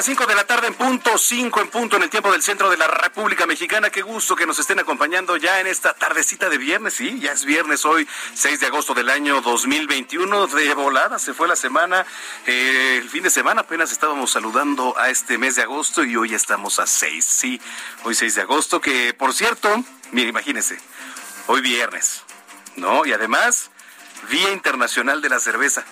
Las 5 de la tarde en punto, 5 en punto en el tiempo del centro de la República Mexicana. Qué gusto que nos estén acompañando ya en esta tardecita de viernes. Sí, ya es viernes hoy, 6 de agosto del año 2021. De volada se fue la semana. Eh, el fin de semana apenas estábamos saludando a este mes de agosto y hoy estamos a 6. Sí, hoy 6 de agosto, que por cierto, mire, imagínense, hoy viernes, ¿no? Y además, Día Internacional de la Cerveza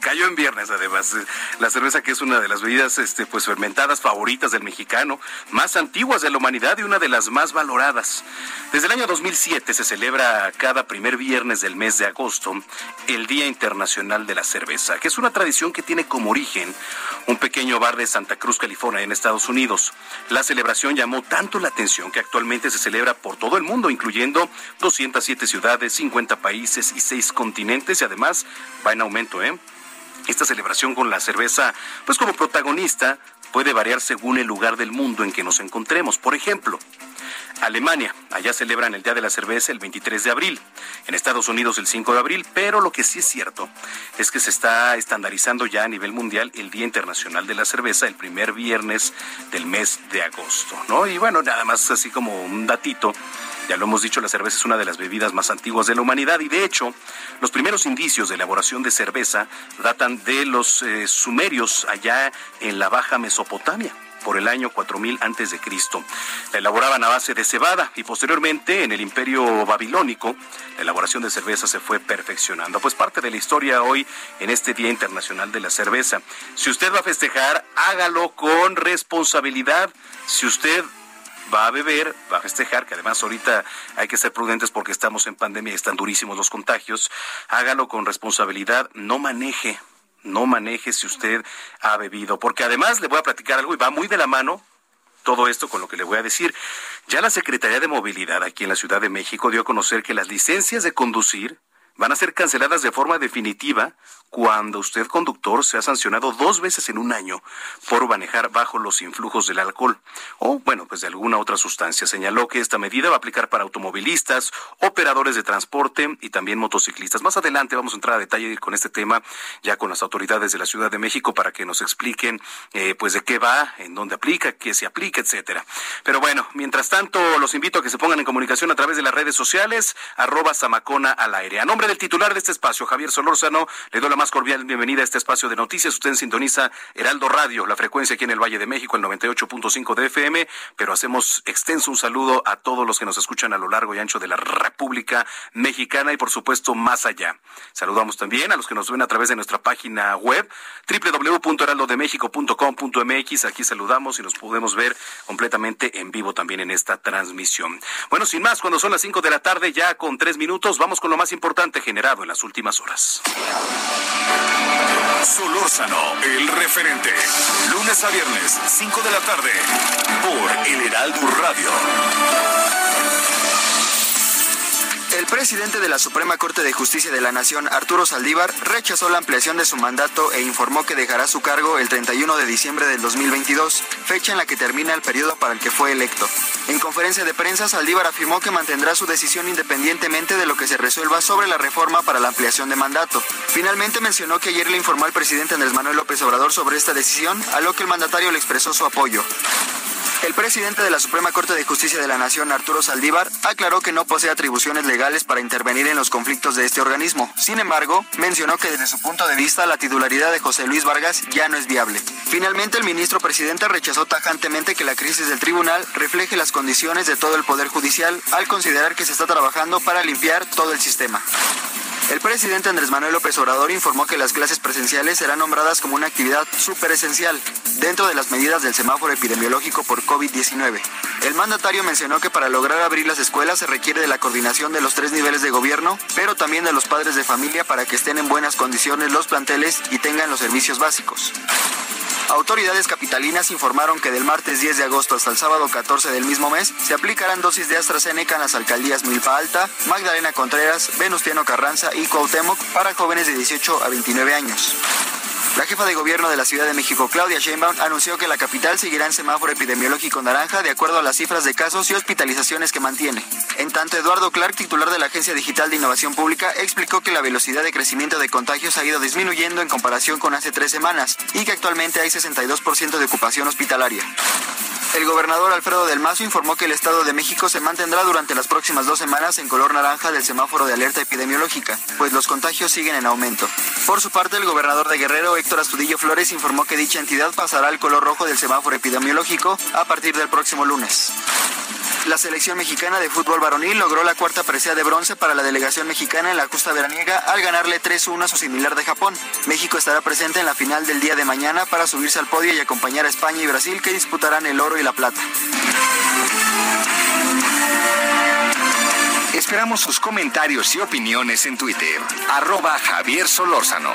cayó en viernes además. La cerveza que es una de las bebidas este, pues fermentadas favoritas del mexicano, más antiguas de la humanidad y una de las más valoradas. Desde el año 2007 se celebra cada primer viernes del mes de agosto el Día Internacional de la Cerveza, que es una tradición que tiene como origen un pequeño bar de Santa Cruz, California, en Estados Unidos. La celebración llamó tanto la atención que actualmente se celebra por todo el mundo, incluyendo 207 ciudades, 50 países y 6 continentes y además va en aumento, ¿eh? Esta celebración con la cerveza, pues como protagonista, puede variar según el lugar del mundo en que nos encontremos. Por ejemplo, Alemania, allá celebran el Día de la Cerveza el 23 de abril, en Estados Unidos el 5 de abril, pero lo que sí es cierto es que se está estandarizando ya a nivel mundial el Día Internacional de la Cerveza el primer viernes del mes de agosto, ¿no? Y bueno, nada más así como un datito, ya lo hemos dicho, la cerveza es una de las bebidas más antiguas de la humanidad y de hecho, los primeros indicios de elaboración de cerveza datan de los eh, sumerios allá en la Baja Mesopotamia por el año 4000 antes de Cristo. La elaboraban a base de cebada y posteriormente en el Imperio Babilónico la elaboración de cerveza se fue perfeccionando. Pues parte de la historia hoy en este Día Internacional de la Cerveza. Si usted va a festejar, hágalo con responsabilidad. Si usted va a beber, va a festejar, que además ahorita hay que ser prudentes porque estamos en pandemia y están durísimos los contagios, hágalo con responsabilidad, no maneje, no maneje si usted ha bebido, porque además le voy a platicar algo y va muy de la mano todo esto con lo que le voy a decir. Ya la Secretaría de Movilidad aquí en la Ciudad de México dio a conocer que las licencias de conducir van a ser canceladas de forma definitiva cuando usted conductor sea sancionado dos veces en un año por manejar bajo los influjos del alcohol o, bueno, pues de alguna otra sustancia. Señaló que esta medida va a aplicar para automovilistas, operadores de transporte y también motociclistas. Más adelante vamos a entrar a detalle con este tema ya con las autoridades de la Ciudad de México para que nos expliquen eh, pues de qué va, en dónde aplica, qué se aplica, etcétera. Pero bueno, mientras tanto los invito a que se pongan en comunicación a través de las redes sociales, arroba Samacona al aire. A nombre del titular de este espacio, Javier Solórzano, le doy la más cordial bienvenida a este espacio de noticias. Usted sintoniza Heraldo Radio, la frecuencia aquí en el Valle de México, el 98.5 de FM, pero hacemos extenso un saludo a todos los que nos escuchan a lo largo y ancho de la República Mexicana y por supuesto más allá. Saludamos también a los que nos ven a través de nuestra página web www.heraldodemexico.com.mx. Aquí saludamos y nos podemos ver completamente en vivo también en esta transmisión. Bueno, sin más, cuando son las 5 de la tarde, ya con tres minutos, vamos con lo más importante generado en las últimas horas. Solórzano, el referente. Lunes a viernes, 5 de la tarde, por El Heraldo Radio. El presidente de la Suprema Corte de Justicia de la Nación, Arturo Saldívar, rechazó la ampliación de su mandato e informó que dejará su cargo el 31 de diciembre del 2022, fecha en la que termina el periodo para el que fue electo. En conferencia de prensa, Saldívar afirmó que mantendrá su decisión independientemente de lo que se resuelva sobre la reforma para la ampliación de mandato. Finalmente mencionó que ayer le informó al presidente Andrés Manuel López Obrador sobre esta decisión, a lo que el mandatario le expresó su apoyo. El presidente de la Suprema Corte de Justicia de la Nación, Arturo Saldívar, aclaró que no posee atribuciones legales para intervenir en los conflictos de este organismo. Sin embargo, mencionó que desde su punto de vista la titularidad de José Luis Vargas ya no es viable. Finalmente, el ministro presidente rechazó tajantemente que la crisis del tribunal refleje las condiciones de todo el Poder Judicial al considerar que se está trabajando para limpiar todo el sistema. El presidente Andrés Manuel López Obrador informó que las clases presenciales serán nombradas como una actividad súper esencial dentro de las medidas del semáforo epidemiológico por COVID-19. El mandatario mencionó que para lograr abrir las escuelas se requiere de la coordinación de los tres niveles de gobierno, pero también de los padres de familia para que estén en buenas condiciones los planteles y tengan los servicios básicos. Autoridades capitalinas informaron que del martes 10 de agosto hasta el sábado 14 del mismo mes se aplicarán dosis de AstraZeneca en las alcaldías Milpa Alta, Magdalena Contreras, Venustiano Carranza y Cuauhtémoc para jóvenes de 18 a 29 años. La jefa de gobierno de la Ciudad de México, Claudia Sheinbaum, anunció que la capital seguirá en semáforo epidemiológico naranja de acuerdo a las cifras de casos y hospitalizaciones que mantiene. En tanto, Eduardo Clark, titular de la Agencia Digital de Innovación Pública, explicó que la velocidad de crecimiento de contagios ha ido disminuyendo en comparación con hace tres semanas y que actualmente hay 62% de ocupación hospitalaria. El gobernador Alfredo del Mazo informó que el Estado de México se mantendrá durante las próximas dos semanas en color naranja del semáforo de alerta epidemiológica, pues los contagios siguen en aumento. Por su parte, el gobernador de Guerrero, Héctor Astudillo Flores, informó que dicha entidad pasará al color rojo del semáforo epidemiológico a partir del próximo lunes. La selección mexicana de fútbol varonil logró la cuarta presea de bronce para la delegación mexicana en la justa veraniega al ganarle 3-1 a su similar de Japón. México estará presente en la final del día de mañana para subirse al podio y acompañar a España y Brasil que disputarán el oro y la plata. Esperamos sus comentarios y opiniones en Twitter. Arroba Javier Solórzano.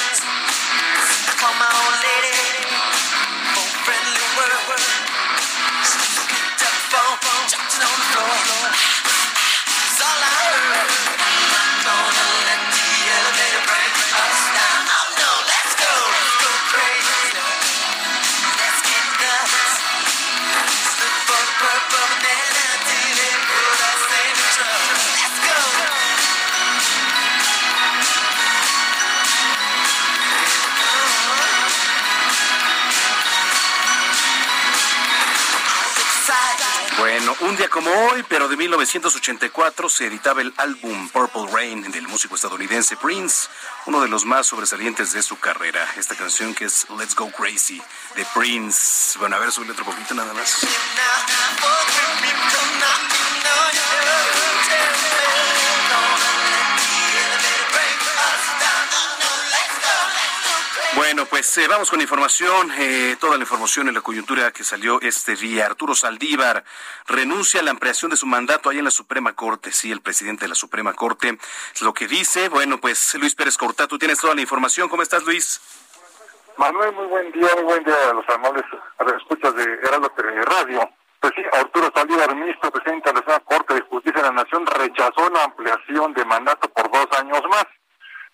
un día como hoy, pero de 1984, se editaba el álbum Purple Rain del músico estadounidense Prince, uno de los más sobresalientes de su carrera. Esta canción que es Let's Go Crazy de Prince. Bueno, a ver, subirle otro poquito nada más. Bueno, pues eh, vamos con información, eh, toda la información en la coyuntura que salió este día. Arturo Saldívar renuncia a la ampliación de su mandato ahí en la Suprema Corte. Sí, el presidente de la Suprema Corte es lo que dice. Bueno, pues Luis Pérez Cortá, tú tienes toda la información. ¿Cómo estás, Luis? Manuel, muy buen día, muy buen día a los amables escuchas de Heraldo Radio. Pues sí, Arturo Saldívar, ministro presidente de la Suprema Corte de Justicia de la Nación, rechazó la ampliación de mandato por dos años más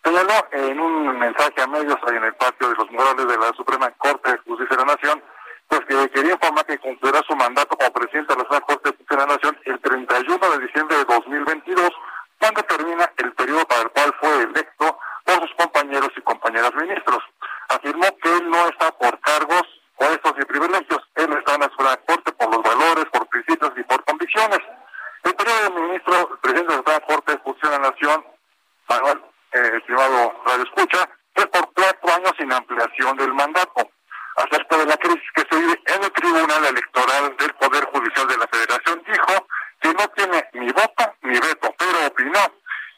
señaló en un mensaje a medios ahí en el patio de los morales de la Suprema Corte de Justicia de la Nación, pues que quería informar que cumplirá su mandato como presidente de la Suprema Corte de Justicia de la Nación el 31 de diciembre de 2022, cuando termina el periodo para el cual fue electo por sus compañeros y compañeras ministros. Afirmó que él no está por cargos, puestos y privilegios, él está en la Suprema Corte por los valores, por principios y por convicciones. El periodo del ministro, el presidente de la Suprema Corte de Justicia de la Nación, Manuel estimado Radio Escucha, es por cuatro años sin ampliación del mandato. Acerca de la crisis que se vive en el Tribunal Electoral del Poder Judicial de la Federación, dijo que no tiene ni voto ni veto, pero opinó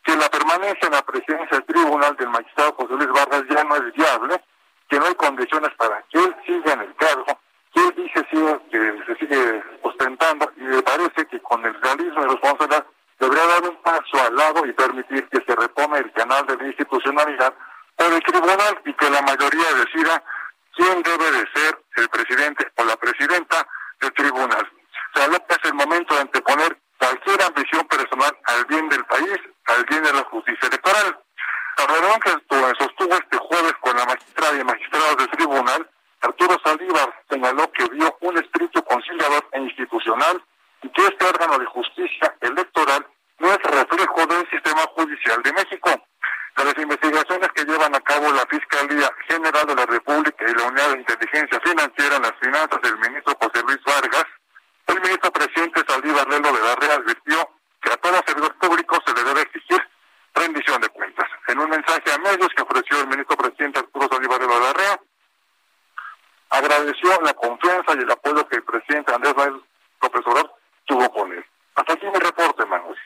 que la permanencia en la presidencia del Tribunal del magistrado José Luis Vargas ya no es viable, que no hay condiciones para que él siga en el cargo, que él dice que se sigue ostentando y me parece que con el realismo y responsabilidad debería dar un paso al lado y permitir que se retome el canal de la institucionalidad por el tribunal y que la mayoría decida quién debe de ser el presidente o la presidenta del tribunal. O sea, es el momento de anteponer cualquier ambición personal al bien del país, al bien de la justicia electoral. La reunión que sostuvo este jueves con la magistrada y magistrados del tribunal, Arturo Saldívar señaló que General de la República y la Unidad de Inteligencia Financiera en las finanzas del ministro José Luis Vargas, el ministro presidente Saldívar Lelo de la Real advirtió que a todo servidor público se le debe exigir rendición de cuentas. En un mensaje a medios que ofreció el ministro presidente Arturo Saldívar Lelo de la Real, agradeció la confianza y el apoyo que el presidente Andrés Manuel López Obrador tuvo con él. Hasta aquí mi reporte, Manuel.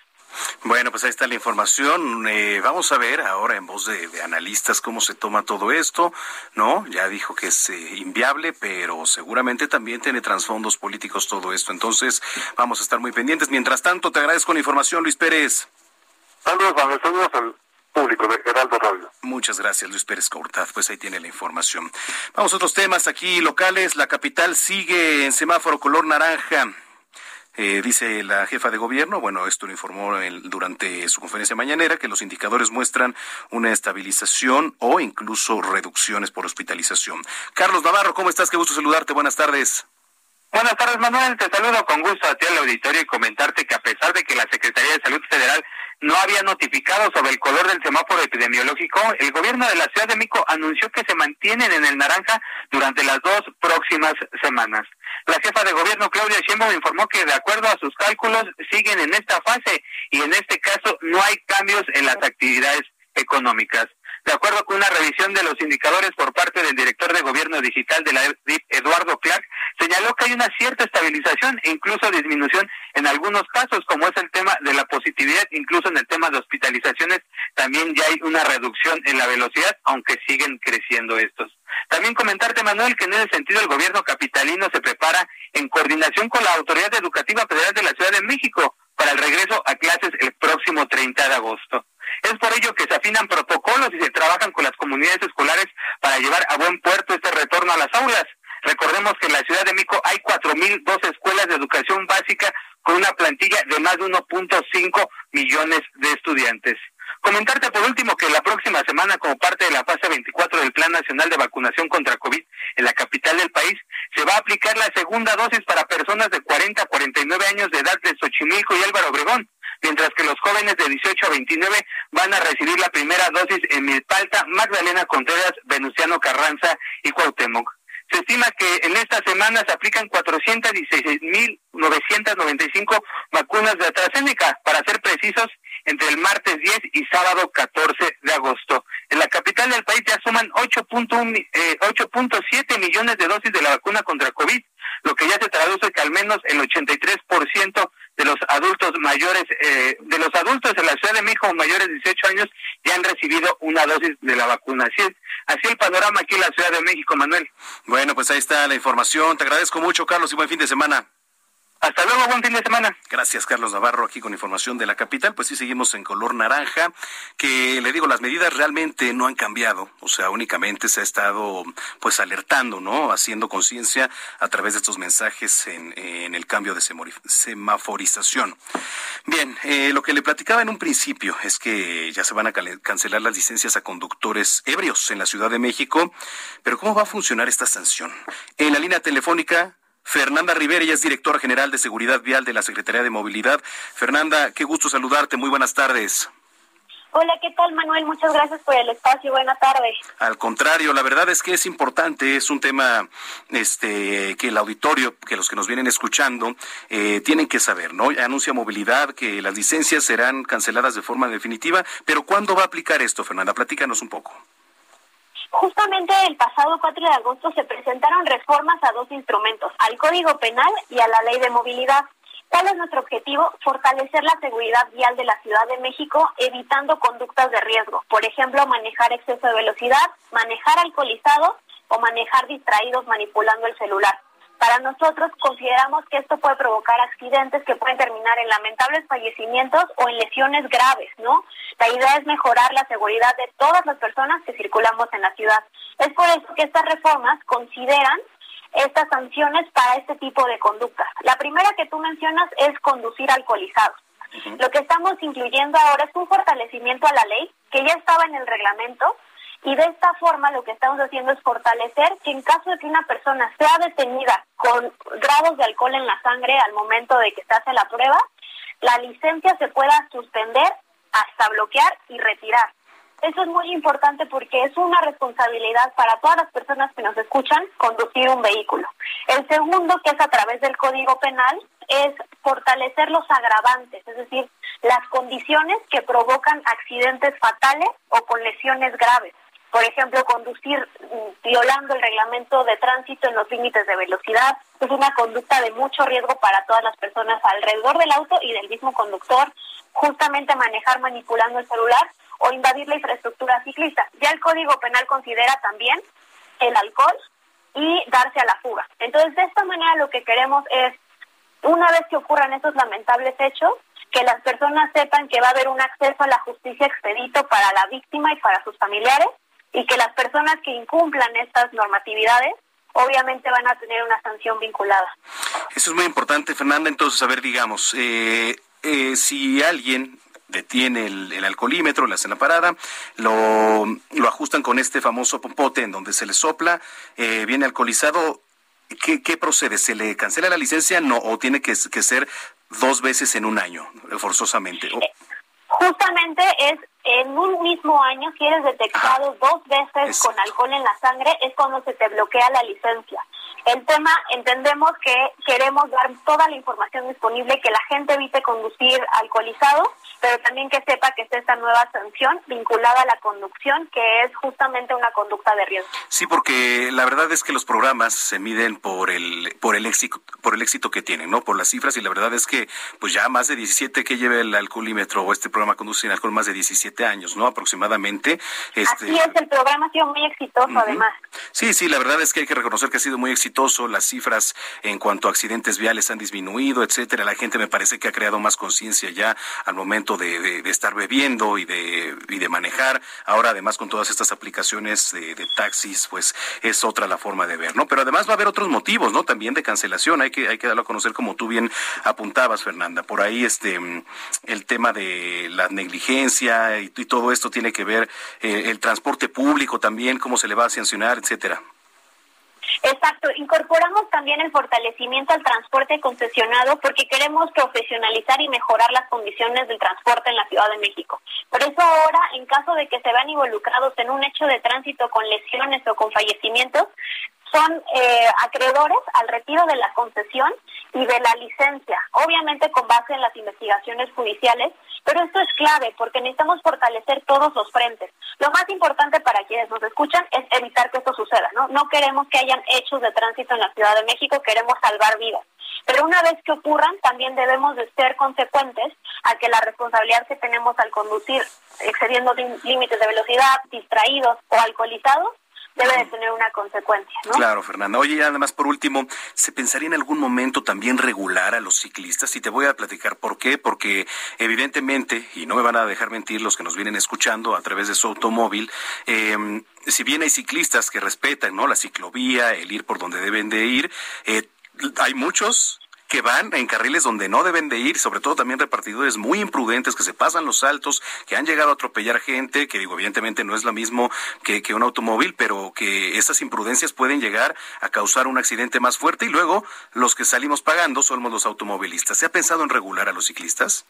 Bueno, pues ahí está la información. Eh, vamos a ver ahora en voz de, analistas cómo se toma todo esto, ¿no? Ya dijo que es eh, inviable, pero seguramente también tiene trasfondos políticos todo esto. Entonces, vamos a estar muy pendientes. Mientras tanto, te agradezco la información, Luis Pérez. Saludos, Manuel. Saludos al público de Heraldo Radio. Muchas gracias, Luis Pérez Cortaz. Pues ahí tiene la información. Vamos a otros temas aquí locales. La capital sigue en semáforo color naranja. Eh, dice la jefa de gobierno, bueno, esto lo informó durante su conferencia mañanera, que los indicadores muestran una estabilización o incluso reducciones por hospitalización. Carlos Navarro, ¿cómo estás? Qué gusto saludarte. Buenas tardes. Buenas tardes, Manuel. Te saludo con gusto a ti al auditorio y comentarte que a pesar de que la Secretaría de Salud Federal no había notificado sobre el color del semáforo epidemiológico, el gobierno de la Ciudad de México anunció que se mantienen en el naranja durante las dos próximas semanas. La jefa de gobierno, Claudia Sheinbaum, informó que de acuerdo a sus cálculos siguen en esta fase y en este caso no hay cambios en las actividades económicas. De acuerdo con una revisión de los indicadores por parte del director de gobierno digital de la DIP, Eduardo Clark, señaló que hay una cierta estabilización e incluso disminución en algunos casos, como es el tema de la positividad, incluso en el tema de hospitalizaciones, también ya hay una reducción en la velocidad, aunque siguen creciendo estos. También comentarte, Manuel, que en ese sentido el gobierno capitalino se prepara en coordinación con la Autoridad Educativa Federal de la Ciudad de México para el regreso a clases el próximo 30 de agosto. Es por ello que se afinan protocolos y se trabajan con las comunidades escolares para llevar a buen puerto este retorno a las aulas. Recordemos que en la Ciudad de México hay 4.002 escuelas de educación básica con una plantilla de más de 1.5 millones de estudiantes. Comentarte por último que la próxima semana, como parte de la fase 24 del Plan Nacional de Vacunación contra COVID en la capital del país, se va a aplicar la segunda dosis para personas de 40 a 49 años de edad de Xochimilco y Álvaro Obregón mientras que los jóvenes de 18 a 29 van a recibir la primera dosis en Milpalta, Magdalena Contreras, Venustiano Carranza y Cuauhtémoc. Se estima que en esta semana se aplican 416.995 vacunas de AstraZeneca, para ser precisos, entre el martes 10 y sábado 14 de agosto. En la capital del país ya suman 8.7 eh, millones de dosis de la vacuna contra COVID, lo que ya se traduce que al menos el 83% de los adultos mayores, eh, de los adultos en la Ciudad de México mayores de 18 años ya han recibido una dosis de la vacuna. Así es, así el panorama aquí en la Ciudad de México, Manuel. Bueno, pues ahí está la información. Te agradezco mucho, Carlos, y buen fin de semana. Hasta luego, buen fin de semana. Gracias, Carlos Navarro, aquí con información de la capital. Pues sí, seguimos en color naranja, que le digo, las medidas realmente no han cambiado. O sea, únicamente se ha estado pues alertando, ¿no? Haciendo conciencia a través de estos mensajes en, el cambio de semaforización. Bien, eh, lo que le platicaba en un principio es que ya se van a cancelar las licencias a conductores ebrios en la Ciudad de México. Pero ¿cómo va a funcionar esta sanción? En la línea telefónica Fernanda Rivera, ella es directora general de Seguridad Vial de la Secretaría de Movilidad. Fernanda, qué gusto saludarte. Muy buenas tardes. Hola, ¿qué tal Manuel? Muchas gracias por el espacio. Buenas tardes. Al contrario, la verdad es que es importante, es un tema este, que el auditorio, que los que nos vienen escuchando, eh, tienen que saber, ¿no? Anuncia movilidad que las licencias serán canceladas de forma definitiva, pero ¿cuándo va a aplicar esto, Fernanda? Platícanos un poco. Justamente el pasado 4 de agosto se presentaron reformas a dos instrumentos, al Código Penal y a la Ley de Movilidad. ¿Cuál es nuestro objetivo? Fortalecer la seguridad vial de la Ciudad de México, evitando conductas de riesgo. Por ejemplo, manejar exceso de velocidad, manejar alcoholizado o manejar distraídos manipulando el celular. Para nosotros consideramos que esto puede provocar accidentes que pueden terminar en lamentables fallecimientos o en lesiones graves, ¿no? La idea es mejorar la seguridad de todas las personas que circulamos en la ciudad. Es por eso que estas reformas consideran estas sanciones para este tipo de conductas. La primera que tú mencionas es conducir alcoholizado. Lo que estamos incluyendo ahora es un fortalecimiento a la ley que ya estaba en el reglamento, y de esta forma lo que estamos haciendo es fortalecer que en caso de que una persona sea detenida con grados de alcohol en la sangre al momento de que se hace la prueba, la licencia se pueda suspender hasta bloquear y retirar. Eso es muy importante porque es una responsabilidad para todas las personas que nos escuchan conducir un vehículo. El segundo, que es a través del Código Penal, es fortalecer los agravantes, es decir, las condiciones que provocan accidentes fatales o con lesiones graves. Por ejemplo, conducir mm, violando el reglamento de tránsito en los límites de velocidad es una conducta de mucho riesgo para todas las personas alrededor del auto y del mismo conductor. Justamente manejar manipulando el celular o invadir la infraestructura ciclista. Ya el Código Penal considera también el alcohol y darse a la fuga. Entonces, de esta manera lo que queremos es, una vez que ocurran estos lamentables hechos, que las personas sepan que va a haber un acceso a la justicia expedito para la víctima y para sus familiares y que las personas que incumplan estas normatividades obviamente van a tener una sanción vinculada. Eso es muy importante, Fernanda. Entonces, a ver, digamos, eh, eh, si alguien detiene el, alcoholímetro, le hacen la parada, lo, lo, ajustan con este famoso popote en donde se le sopla, eh, viene alcoholizado, ¿qué, ¿qué, procede? ¿Se le cancela la licencia no, o tiene que, que ser dos veces en un año, forzosamente? Justamente es en un mismo año, si eres detectado dos veces con alcohol en la sangre, es cuando se te bloquea la licencia. El tema, entendemos que queremos dar toda la información disponible, que la gente evite conducir alcoholizado, pero también que sepa que es esta nueva sanción vinculada a la conducción, que es justamente una conducta de riesgo. Sí, porque la verdad es que los programas se miden por el por el éxito por el éxito que tienen, ¿no? Por las cifras y la verdad es que pues ya más de 17 que lleve el alcoholímetro o este programa conduce sin alcohol más de 17 años, ¿no? Aproximadamente. Este... Así es, el programa ha sido muy exitoso además. Sí, sí, la verdad es que hay que reconocer que ha sido muy exitoso las cifras en cuanto a accidentes viales han disminuido, etcétera. La gente me parece que ha creado más conciencia ya al momento de, estar bebiendo y de, y de manejar. Ahora, además, con todas estas aplicaciones de, taxis, pues es otra la forma de ver, ¿no? Pero además va a haber otros motivos, ¿no? También de cancelación. Hay que, hay que darlo a conocer como tú bien apuntabas, Fernanda. Por ahí, este, el tema de la negligencia y, todo esto tiene que ver eh, el transporte público también, cómo se le va a sancionar, etcétera. Exacto, incorporamos también el fortalecimiento al transporte concesionado porque queremos profesionalizar y mejorar las condiciones del transporte en la Ciudad de México. Por eso ahora, en caso de que se vean involucrados en un hecho de tránsito con lesiones o con fallecimientos, son eh, acreedores al retiro de la concesión y de la licencia, obviamente con base en las investigaciones judiciales, pero esto es clave porque necesitamos fortalecer todos los frentes. Lo más importante para quienes nos escuchan es evitar que esto suceda, ¿no? No queremos que hayan hechos de tránsito en la Ciudad de México, queremos salvar vidas. Pero una vez que ocurran, también debemos de ser consecuentes a que la responsabilidad que tenemos al conducir excediendo límites de velocidad, distraídos o alcoholizados, debe de tener una consecuencia, ¿no? Claro, Fernanda. Oye, y además, por último, ¿se pensaría en algún momento también regular a los ciclistas? Y te voy a platicar por qué. Porque evidentemente, y no me van a dejar mentir los que nos vienen escuchando a través de su automóvil, eh, si bien hay ciclistas que respetan ¿no? la ciclovía, el ir por donde deben de ir, eh, hay muchos que van en carriles donde no deben de ir, sobre todo también repartidores muy imprudentes que se pasan los saltos, que han llegado a atropellar gente, que digo, evidentemente no es lo mismo que, que un automóvil, pero que esas imprudencias pueden llegar a causar un accidente más fuerte y luego los que salimos pagando somos los automovilistas. ¿Se ha pensado en regular a los ciclistas?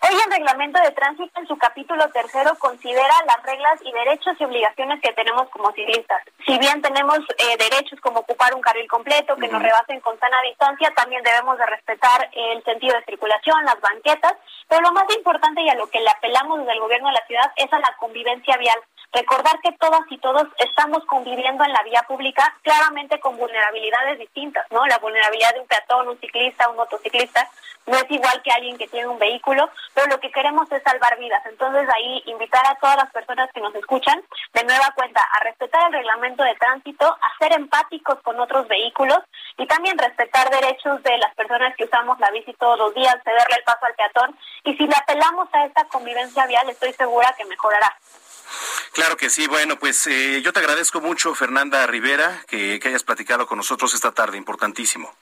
Hoy el reglamento de tránsito en su capítulo tercero considera las reglas y derechos y obligaciones que tenemos como ciclistas. Si bien tenemos eh, derechos como ocupar un carril completo, que nos rebasen con sana distancia, también debemos de respetar el sentido de circulación, las banquetas, pero lo más importante y a lo que le apelamos desde el gobierno de la ciudad es a la convivencia vial. Recordar que todas y todos estamos conviviendo en la vía pública claramente con vulnerabilidades distintas, ¿no? La vulnerabilidad de un peatón, un ciclista, un motociclista, no es igual que alguien que tiene un vehículo, pero lo que queremos es salvar vidas. Entonces ahí invitar a todas las personas que nos escuchan, de nueva cuenta, a respetar el reglamento de tránsito, a ser empáticos con otros vehículos y también respetar derechos de las personas que usamos la bici todos los días, cederle el paso al peatón. Y si le apelamos a esta convivencia vial, estoy segura que mejorará. Claro que sí. Bueno, pues eh, yo te agradezco mucho, Fernanda Rivera, que, que hayas platicado con nosotros esta tarde. Importantísimo.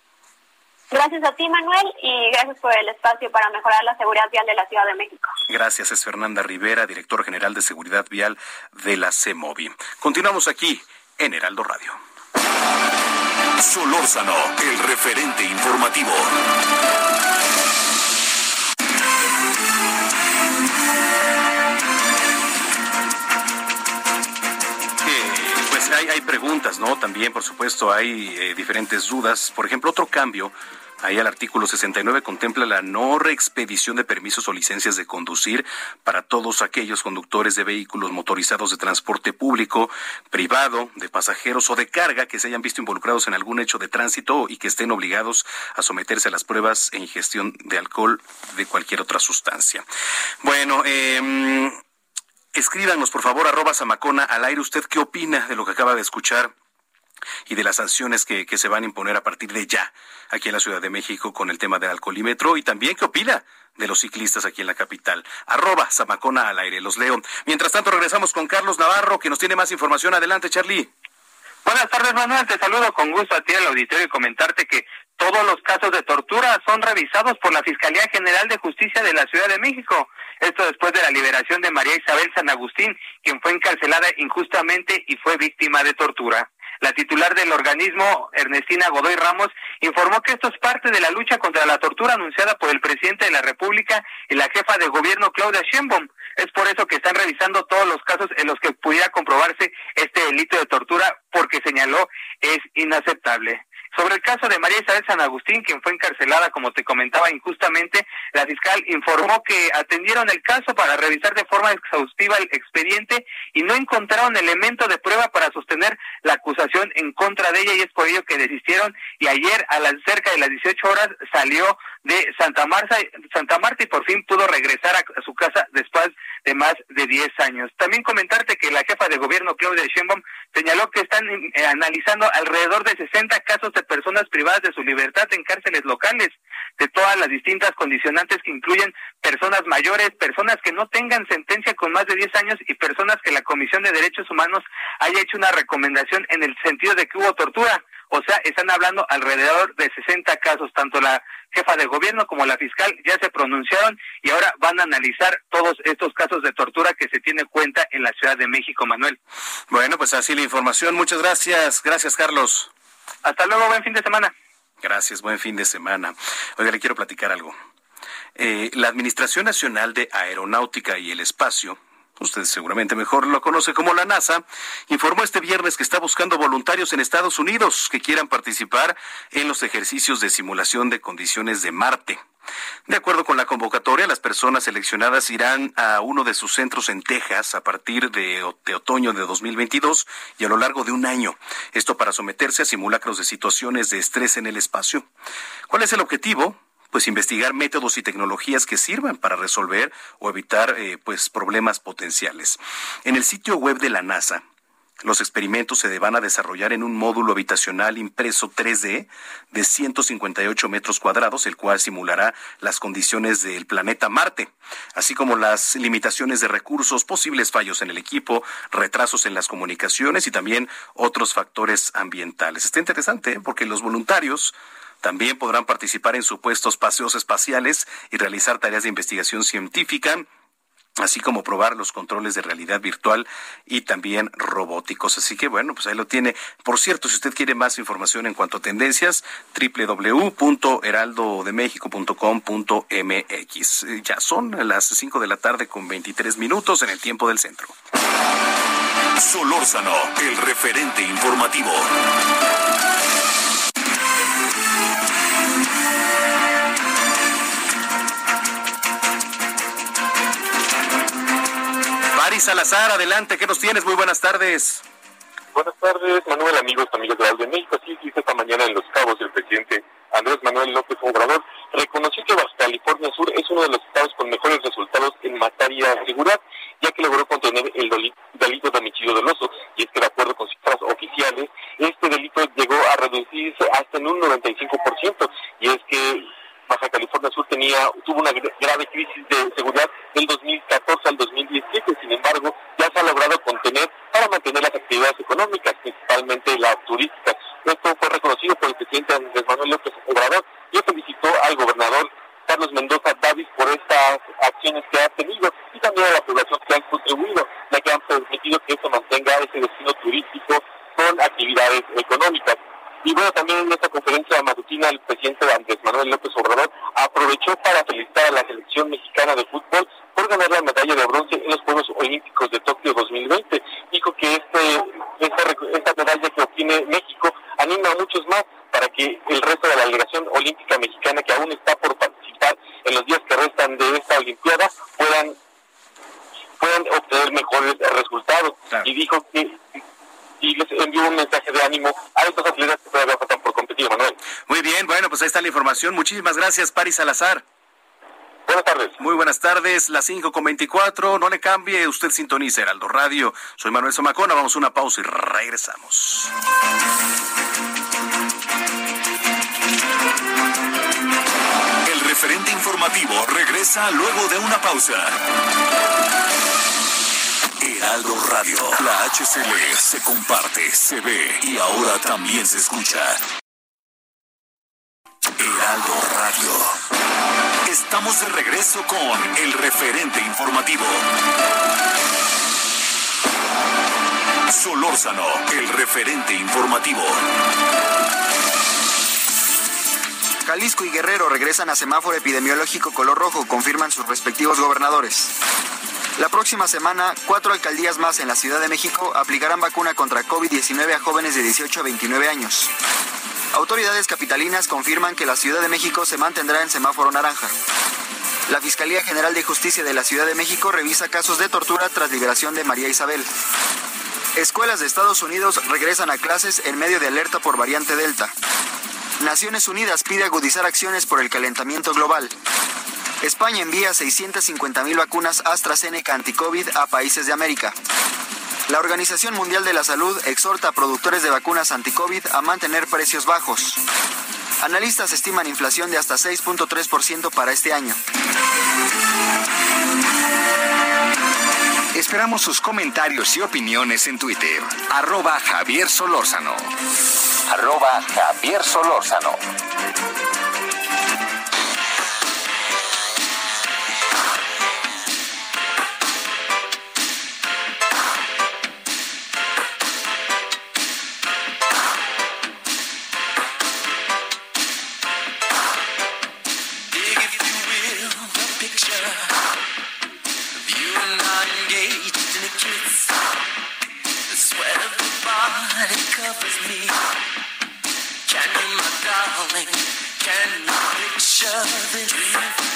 Gracias a ti, Manuel, y gracias por el espacio para mejorar la seguridad vial de la Ciudad de México. Gracias, es Fernanda Rivera, director general de Seguridad Vial de la CEMOVI. Continuamos aquí en Heraldo Radio. Solórzano, el referente informativo. Hay, preguntas, ¿no? También, por supuesto, hay eh, diferentes dudas. Por ejemplo, otro cambio Ahí el artículo 69 contempla la no reexpedición de permisos o licencias de conducir para todos aquellos conductores de vehículos motorizados de transporte público, privado, de pasajeros o de carga que se hayan visto involucrados en algún hecho de tránsito y que estén obligados a someterse a las pruebas e ingestión de alcohol de cualquier otra sustancia. Bueno, eh, escríbanos por favor arroba Samacona al aire. ¿Usted qué opina de lo que acaba de escuchar? y de las sanciones que, se van a imponer a partir de ya aquí en la Ciudad de México con el tema del alcoholímetro y también qué opina de los ciclistas aquí en la capital. Arroba Zamacona al aire, los leo. Mientras tanto, regresamos con Carlos Navarro, que nos tiene más información. Adelante, Charlie. Buenas tardes, Manuel. Te saludo con gusto a ti al auditorio y comentarte que todos los casos de tortura son revisados por la Fiscalía General de Justicia de la Ciudad de México. Esto después de la liberación de María Isabel San Agustín, quien fue encarcelada injustamente y fue víctima de tortura. La titular del organismo, Ernestina Godoy Ramos, informó que esto es parte de la lucha contra la tortura anunciada por el presidente de la República y la jefa de gobierno, Claudia Sheinbaum. Es por eso que están revisando todos los casos en los que pudiera comprobarse este delito de tortura, porque señaló es inaceptable. Sobre el caso de María Isabel San Agustín, quien fue encarcelada, como te comentaba injustamente, la fiscal informó que atendieron el caso para revisar de forma exhaustiva el expediente y no encontraron elemento de prueba para sostener la acusación en contra de ella y es por ello que desistieron y ayer a las cerca de las 18 horas salió de Santa Marta, Santa Marta y por fin pudo regresar a, su casa después de más de 10 años. También comentarte que la jefa de gobierno Claudia Sheinbaum señaló que están eh, analizando alrededor de 60 casos de personas privadas de su libertad en cárceles locales, de todas las distintas condicionantes que incluyen personas mayores, personas que no tengan sentencia con más de 10 años y personas que la Comisión de Derechos Humanos haya hecho una recomendación en el sentido de que hubo tortura. O sea, están hablando alrededor de 60 casos, tanto la jefa de gobierno como la fiscal ya se pronunciaron y ahora van a analizar todos estos casos de tortura que se tiene cuenta en la Ciudad de México, Manuel. Bueno, pues así la información. Muchas gracias. Gracias, Carlos. Hasta luego, buen fin de semana. Gracias, buen fin de semana. Oiga, le quiero platicar algo. Eh, la Administración Nacional de Aeronáutica y el Espacio, usted seguramente mejor lo conoce como la NASA, informó este viernes que está buscando voluntarios en Estados Unidos que quieran participar en los ejercicios de simulación de condiciones de Marte. De acuerdo con la convocatoria, las personas seleccionadas irán a uno de sus centros en Texas a partir de, otoño de 2022 y a lo largo de un año. Esto para someterse a simulacros de situaciones de estrés en el espacio. ¿Cuál es el objetivo? pues investigar métodos y tecnologías que sirvan para resolver o evitar eh, pues problemas potenciales. En el sitio web de la NASA los experimentos se van a desarrollar en un módulo habitacional impreso 3D de 158 metros cuadrados, el cual simulará las condiciones del planeta Marte, así como las limitaciones de recursos, posibles fallos en el equipo, retrasos en las comunicaciones y también otros factores ambientales. Está interesante ¿eh? porque los voluntarios también podrán participar en supuestos paseos espaciales y realizar tareas de investigación científica así como probar los controles de realidad virtual y también robóticos. Así que bueno, pues ahí lo tiene. Por cierto, si usted quiere más información en cuanto a tendencias, www.heraldodemexico.com.mx. Ya son las 5 de la tarde con 23 minutos en el tiempo del centro. Solórzano, el referente informativo. Salazar, adelante, ¿qué nos tienes? Muy buenas tardes. Buenas tardes, Manuel, amigos, amigos de de México. Así dice esta mañana en Los Cabos el presidente Andrés Manuel López Obrador reconoció que Baja California Sur es uno de los estados con mejores resultados en materia de seguridad, ya que logró contener el delito de homicidio doloso. Y es que, de acuerdo con cifras oficiales, este delito llegó a reducirse hasta en un 95%. Y es que Baja California Sur tenía tuvo una grave crisis de seguridad del 2014 al 2017, sin embargo, ya se ha logrado contener para mantener las actividades económicas, principalmente la turística. Esto fue reconocido por el presidente Andrés Manuel López Obrador y felicitó al gobernador Carlos Mendoza Davis por estas acciones que ha tenido y también a la población que han contribuido, ya que han permitido que esto mantenga ese destino turístico con actividades económicas. Y bueno, también en esta conferencia matutina el presidente Andrés Manuel López Obrador aprovechó para felicitar a la selección mexicana de fútbol por ganar la medalla de bronce en los Juegos Olímpicos de Tokio 2020. Dijo que este, esta, esta resto de la delegación olímpica mexicana que aún está por participar en los días que restan de esta Olimpiada puedan puedan obtener mejores resultados. Y dijo que y les envió un mensaje de ánimo a estos atletas que todavía faltan por competir, Manuel. Muy bien, bueno, pues ahí está la información. Paris Salazar. Buenas tardes. Muy buenas tardes, las 5 con 24. No le cambie, usted sintoniza Heraldo Radio. Soy Manuel Somacona, vamos a una pausa y regresamos. El referente informativo regresa luego de una pausa. Heraldo Radio, la HCL se comparte, se ve y ahora también se escucha. Estamos de regreso con el referente informativo. Solórzano, el referente informativo. Jalisco y Guerrero regresan a semáforo epidemiológico color rojo, confirman sus respectivos gobernadores. La próxima semana, cuatro alcaldías más en la Ciudad de México aplicarán vacuna contra COVID-19 a jóvenes de 18 a 29 años. Autoridades capitalinas confirman que la Ciudad de México se mantendrá en semáforo naranja. La Fiscalía General de Justicia de la Ciudad de México revisa casos de tortura tras liberación de María Isabel. Escuelas de Estados Unidos regresan a clases en medio de alerta por variante Delta. Naciones Unidas pide agudizar acciones por el calentamiento global. España envía 650.000 vacunas AstraZeneca anti-COVID a países de América. La Organización Mundial de la Salud exhorta a productores de vacunas anti-COVID a mantener precios bajos. Analistas estiman inflación de hasta 6.3% para este año. Esperamos sus comentarios y opiniones en Twitter. Arroba Javier Solórzano. Arroba Javier Solórzano. me. Can you, my darling? Can you picture the dream?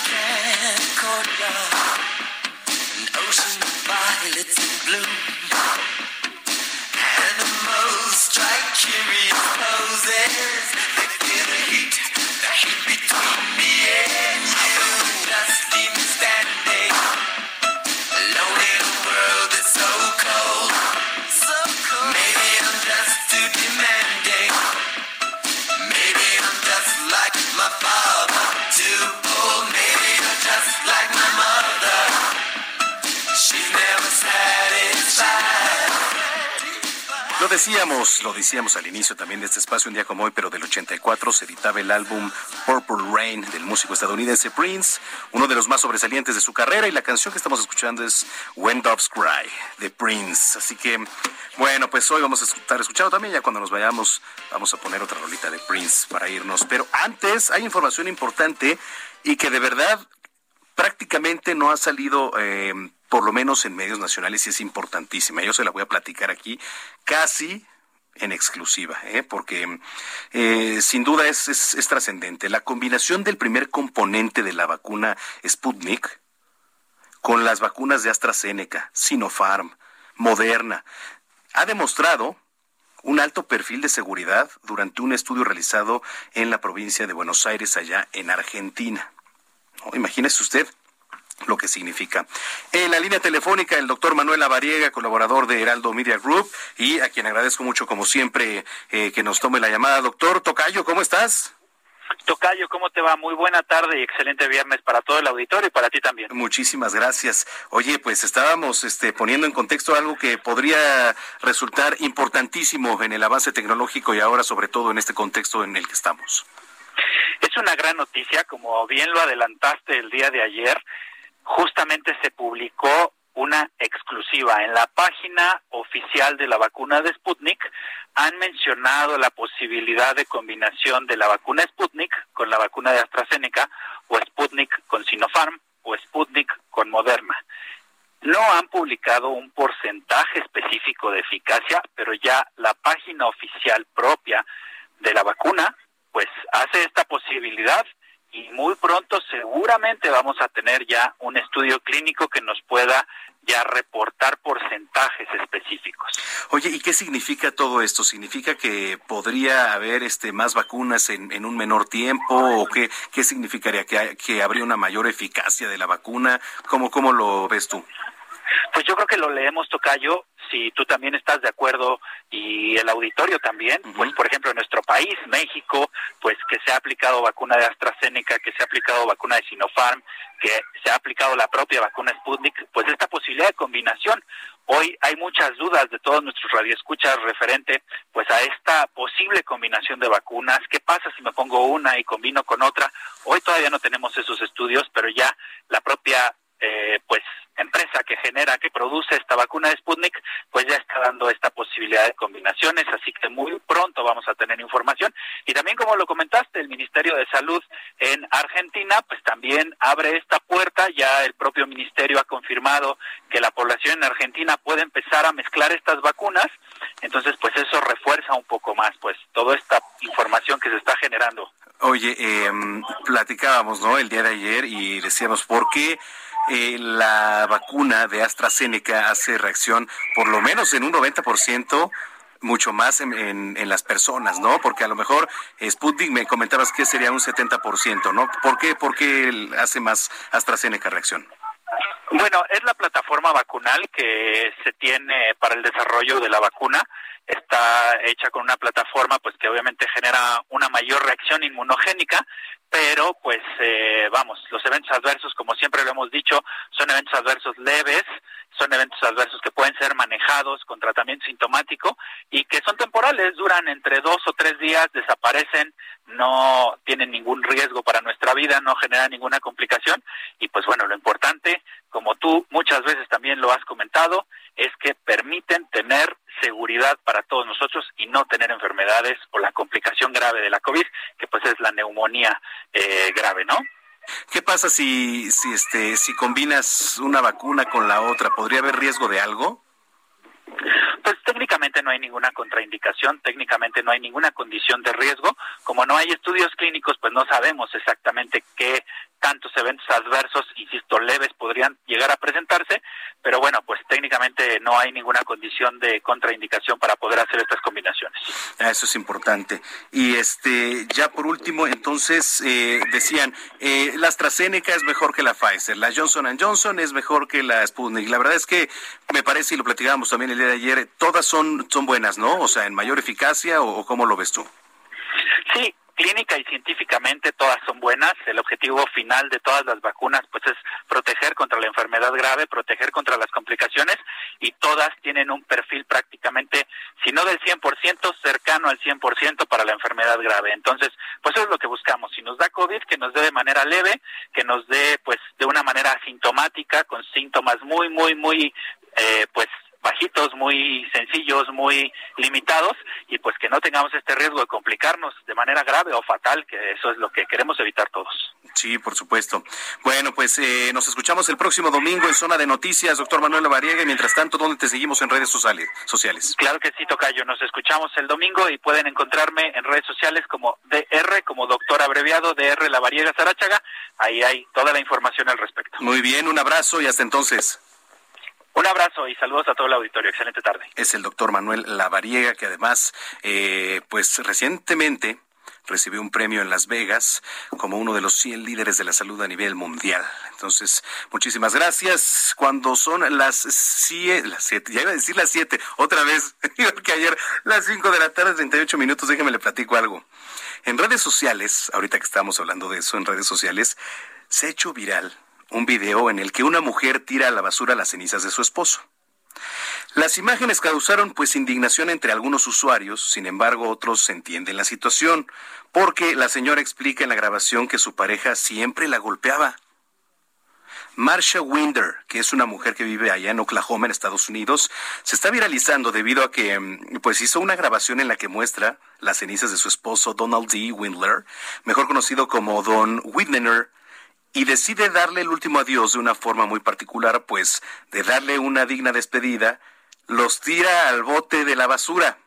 Decíamos, lo decíamos al inicio también de este espacio, un día como hoy, pero del 84, se editaba el álbum Purple Rain del músico estadounidense Prince, uno de los más sobresalientes de su carrera, y la canción que estamos escuchando es When Doves Cry de Prince. Así que, bueno, pues hoy vamos a estar escuchando también, ya cuando nos vayamos, vamos a poner otra rolita de Prince para irnos. Pero antes, hay información importante y que de verdad prácticamente no ha salido eh, por lo menos en medios nacionales, y es importantísima. Yo se la voy a platicar aquí casi en exclusiva, ¿eh? porque eh, sin duda es, es, trascendente. La combinación del primer componente de la vacuna Sputnik con las vacunas de AstraZeneca, Sinopharm, Moderna, ha demostrado un alto perfil de seguridad durante un estudio realizado en la provincia de Buenos Aires, allá en Argentina. Imagínese usted, lo que significa. En la línea telefónica, el doctor Manuel Avariega, colaborador de Heraldo Media Group, y a quien agradezco mucho, como siempre, eh, que nos tome la llamada. Doctor Tocayo, ¿cómo estás? Tocayo, ¿cómo te va? Muy buena tarde y excelente viernes para todo el auditorio y para ti también. Muchísimas gracias. Oye, pues estábamos este, poniendo en contexto algo que podría resultar importantísimo en el avance tecnológico y ahora sobre todo en este contexto en el que estamos. Es una gran noticia, como bien lo adelantaste el día de ayer justamente se publicó una exclusiva. En la página oficial de la vacuna de Sputnik han mencionado la posibilidad de combinación de la vacuna Sputnik con la vacuna de AstraZeneca o Sputnik con Sinopharm o Sputnik con Moderna. No han publicado un porcentaje específico de eficacia, pero ya la página oficial propia de la vacuna pues hace y muy pronto seguramente vamos a tener ya un estudio clínico que nos pueda ya reportar porcentajes específicos. Oye, ¿y qué significa todo esto? ¿Significa que podría haber este más vacunas en, en un menor tiempo? ¿O qué, qué significaría? ¿Que, ¿Que habría una mayor eficacia de la vacuna? ¿Cómo, cómo lo ves tú? Pues yo creo que lo leemos, Tocayo, si tú también estás de acuerdo y el auditorio también, pues por ejemplo en nuestro país, México, pues que se ha aplicado vacuna de AstraZeneca, que se ha aplicado vacuna de Sinopharm, que se ha aplicado la propia vacuna Sputnik, pues esta posibilidad de combinación. Hoy hay muchas dudas de todos nuestros radioescuchas referente pues a esta posible combinación de vacunas. ¿Qué pasa si me pongo una y combino con otra? Hoy todavía no tenemos esos estudios, pero ya la propia eh, pues empresa que genera, que produce esta vacuna de Sputnik, pues ya está dando esta posibilidad de combinaciones, así que muy pronto vamos a tener información. Y también, como lo comentaste, el Ministerio de Salud en Argentina, pues también abre esta puerta, ya el propio ministerio ha confirmado que la población en Argentina puede empezar a mezclar estas vacunas, entonces pues eso refuerza un poco más pues toda esta información que se está generando. Oye, eh, platicábamos, ¿no? El día de ayer y decíamos, ¿por qué eh, la vacuna de AstraZeneca hace reacción por lo menos en un 90% mucho más en, en, las personas, ¿no? Porque a lo mejor Sputnik me comentabas que sería un 70%, ¿no? ¿Por qué, por qué hace más AstraZeneca reacción? Bueno, es la plataforma vacunal que se tiene para el desarrollo de la vacuna. Está hecha con una plataforma pues que obviamente genera una mayor reacción inmunogénica, pero pues eh, vamos, los eventos adversos, como siempre lo hemos dicho, son eventos adversos leves, son eventos adversos que pueden ser manejados con tratamiento sintomático y que son temporales, duran entre dos o tres días, desaparecen, no tienen ningún riesgo para nuestra vida, no generan ninguna complicación y pues bueno, lo importante, como tú muchas veces también lo has comentado, es que permiten tener seguridad para todos nosotros y no tener enfermedades o la complicación grave de la COVID, que pues es la neumonía eh, grave, ¿no? ¿Qué pasa si, si, este, si combinas una vacuna con la otra? ¿Podría haber riesgo de algo? Pues técnicamente no hay ninguna contraindicación, técnicamente no hay ninguna condición de riesgo. Como no hay estudios clínicos, pues no sabemos exactamente qué tantos eventos adversos, insisto, leves podrían llegar a presentarse, pero bueno, pues técnicamente no hay ninguna condición de contraindicación para poder hacer estas combinaciones. Ah, eso es importante. Y este, ya por último, entonces eh, decían, eh, la AstraZeneca es mejor que la Pfizer, la Johnson Johnson es mejor que la Sputnik. La verdad es que me parece, y lo platicábamos también el día de ayer, todas son, son buenas, ¿no? O sea, en mayor eficacia, o, o cómo lo ves tú? Sí, clínica y científicamente todas son buenas. El objetivo final de todas las vacunas pues es proteger contra la enfermedad grave, proteger contra las complicaciones y todas tienen un perfil prácticamente, si no del 100%, cercano al 100% para la enfermedad grave. Entonces, pues eso es lo que buscamos. Si nos da COVID, que nos dé de manera leve, que nos dé pues de una manera asintomática, con síntomas muy, muy, muy, eh, pues bajitos, muy sencillos, muy limitados y pues que no tengamos este riesgo de complicarnos de manera grave o fatal, que eso es lo que queremos evitar todos. Sí, por supuesto. Bueno, pues eh, nos escuchamos el próximo domingo en Zona de Noticias, doctor Manuel Lavariega, y mientras tanto, ¿dónde te seguimos en redes sociales? Claro que sí, Tocayo, nos escuchamos el domingo y pueden encontrarme en redes sociales como DR, como doctor abreviado DR Lavariega Sarachaga, ahí hay toda la información al respecto. Muy bien, un abrazo y hasta entonces. Un abrazo y saludos a todo el auditorio. Excelente tarde. Es el doctor Manuel Lavariega, que además, eh, pues recientemente recibió un premio en Las Vegas como uno de los 100 líderes de la salud a nivel mundial. Entonces, muchísimas gracias. Cuando son las 7, las siete, ya iba a decir las 7, otra vez, que ayer, las 5 de la tarde, 38 minutos, déjeme le platico algo. En redes sociales, ahorita que estamos hablando de eso, en redes sociales, se ha hecho viral un video en el que una mujer tira a la basura las cenizas de su esposo. Las imágenes causaron pues indignación entre algunos usuarios, sin embargo otros entienden la situación, porque la señora explica en la grabación que su pareja siempre la golpeaba. Marsha Winder, que es una mujer que vive allá en Oklahoma, en Estados Unidos, se está viralizando debido a que mm, pues hizo una grabación en la que muestra las cenizas de su esposo Donald D. Windler, mejor conocido como Don Widner, y decide darle el último adiós de una forma muy particular, pues de darle una digna despedida, los tira al bote de la basura,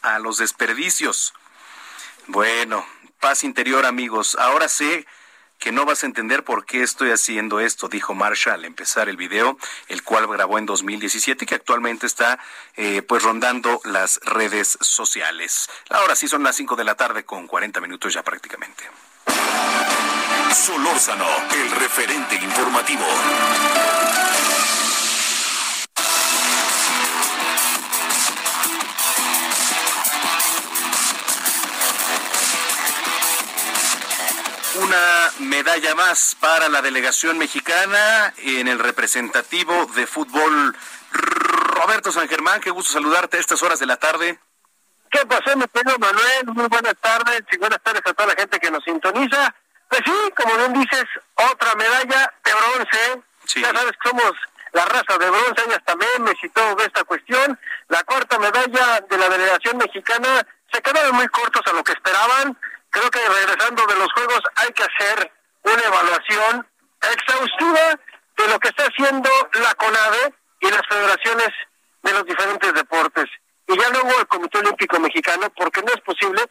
a los desperdicios. Bueno, paz interior amigos, ahora sé que no vas a entender por qué estoy haciendo esto, dijo Marshall al empezar el video, el cual grabó en 2017 y que actualmente está eh, pues rondando las redes sociales. Ahora sí son las 5 de la tarde con 40 minutos ya prácticamente. Solórzano, el referente informativo. una medalla más para la delegación mexicana en el representativo de fútbol. Roberto San Germán, qué gusto saludarte a estas horas de la tarde. ¿Qué pasó, mi querido Manuel? Muy buenas tardes y buenas tardes a toda la gente que nos sintoniza. Pues sí, como bien dices, otra medalla de bronce. Ya sabes que somos la raza de bronce, años también me todo de esta cuestión. La cuarta medalla de la delegación mexicana se quedaron muy cortos a lo que esperaban creo que regresando de los Juegos hay que hacer una evaluación exhaustiva de lo que está haciendo la CONADE y las federaciones de los diferentes deportes. Y ya luego el Comité Olímpico Mexicano, porque no es posible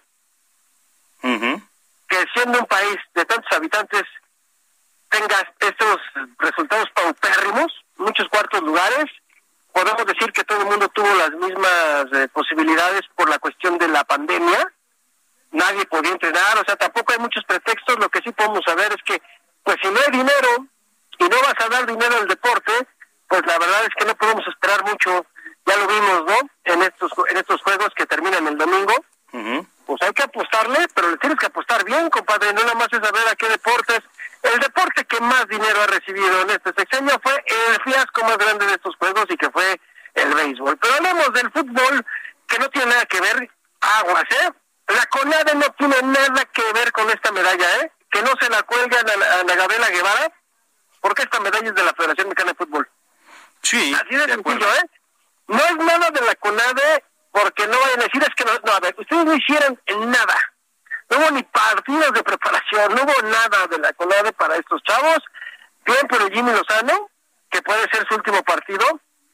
que siendo un país de tantos habitantes tenga estos resultados paupérrimos, muchos cuartos lugares. Podemos decir que todo el mundo tuvo las mismas eh, posibilidades por la cuestión de la pandemia nadie podía entrenar, o sea, tampoco hay muchos pretextos, lo que sí podemos saber es que, pues si no hay dinero y no vas a dar dinero al deporte, pues la verdad es que no podemos esperar mucho, ya lo vimos, ¿no? En estos, en estos juegos que terminan el domingo, pues hay que apostarle, pero le tienes que apostar bien, compadre, no nada más es saber a qué deportes. El deporte que más dinero ha recibido en este sexenio fue el fiasco más grande de estos juegos y que fue el béisbol. Pero hablemos del fútbol, que no tiene nada que ver, aguas, ¿eh? La CONADE no tiene nada que ver con esta medalla, ¿eh? Que no se la cuelgan a la, a Gabriela Guevara, porque esta medalla es de la Federación Mexicana de Fútbol. Sí. Así de, sencillo, ¿eh? No es nada de la CONADE, porque no vayan a decir, es que no, a ver, ustedes no hicieron nada. No hubo ni partidos de preparación, no hubo nada de la CONADE para estos chavos. Bien por Jimmy Lozano, que puede ser su último partido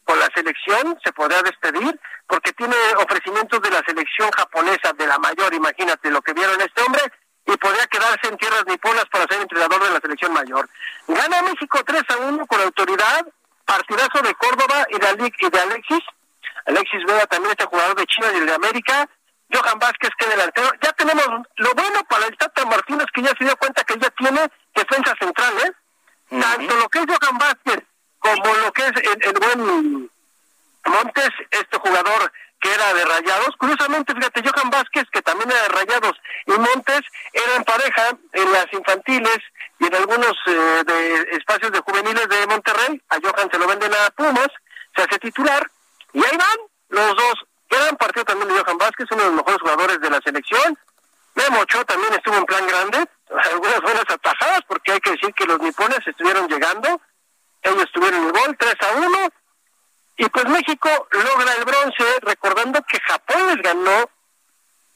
con la selección, se podrá despedir porque tiene ofrecimientos de la selección japonesa, de la mayor, imagínate lo que vieron este hombre, y podría quedarse en tierras niponas para ser entrenador de la selección mayor. Gana México 3 a 1 con autoridad, partidazo de Córdoba y de Alexis. Alexis Vega también este jugador de China y el de América. Johan Vázquez que delantero. Ya tenemos lo bueno para el Tata Martínez que ya se dio cuenta que ya tiene defensa central, ¿eh? Tanto lo que es Johan Vázquez como lo que es el buen Montes, este jugador que era de Rayados, curiosamente, fíjate, Johan Vázquez, que también era de Rayados, y Montes eran pareja en las infantiles y en algunos eh, de espacios de juveniles de Monterrey. A Johan se lo venden a Pumas, se hace titular, y ahí van los dos. Gran partido también de Johan Vázquez, uno de los mejores jugadores de la selección. Memo Ochoa también estuvo en plan grande, algunas buenas atajadas, porque hay que decir que los nipones estuvieron llegando. Ellos tuvieron el gol, 3 a 1 y pues México logra el bronce, recordando que Japón les ganó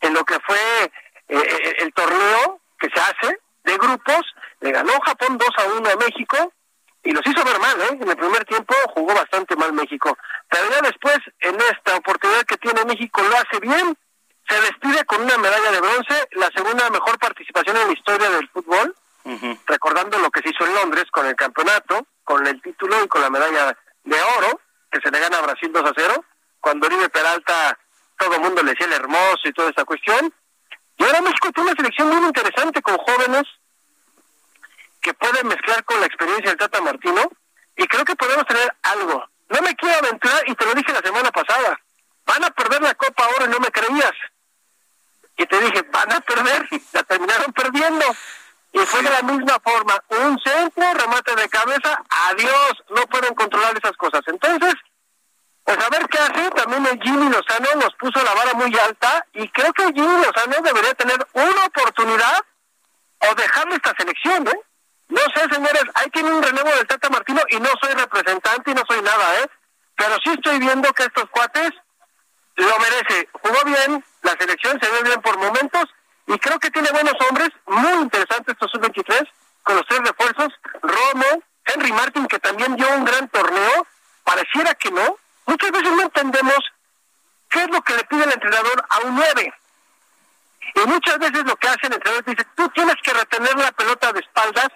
en lo que fue eh, eh, el torneo que se hace de grupos, le ganó Japón 2 a 1 a México y los hizo ver mal, ¿eh? En el primer tiempo jugó bastante mal México, pero ya después, en esta oportunidad que tiene México, lo hace bien, se despide con una medalla de bronce, la segunda mejor participación en la historia del fútbol, recordando lo que se hizo en Londres con el campeonato, con el título y con la medalla de oro, que se le gana a Brasil 2 a 0, cuando Oribe Peralta todo el mundo le decía el hermoso y toda esa cuestión. Y ahora México tiene una selección muy interesante con jóvenes que pueden mezclar con la experiencia del Tata Martino y creo que podemos tener algo. No me quiero aventurar y te lo dije la semana pasada. Van a perder la Copa ahora y no me creías. Y te dije, van a perder. La terminaron perdiendo. Y fue de la misma forma, un centro, remate de cabeza, adiós, no pueden controlar esas cosas. Entonces, pues a ver qué hace, también el Jimmy Lozano nos puso la vara muy alta y creo que Jimmy Lozano debería tener una oportunidad o dejarle esta selección, ¿eh? No sé, señores, hay que un relevo del Tata Martino y no soy representante y no soy nada, ¿eh? Pero sí estoy viendo que estos cuates lo merece. Jugó bien, la selección se ve bien por momentos y creo que tiene buenos hombres, muy interesantes estos sub-23, con los tres refuerzos, Romo, Henry Martin, que también dio un gran torneo, pareciera que no. Muchas veces no entendemos qué es lo que le pide el entrenador a un 9. Y muchas veces lo que hace el entrenador dice, tú tienes que retener la pelota de espaldas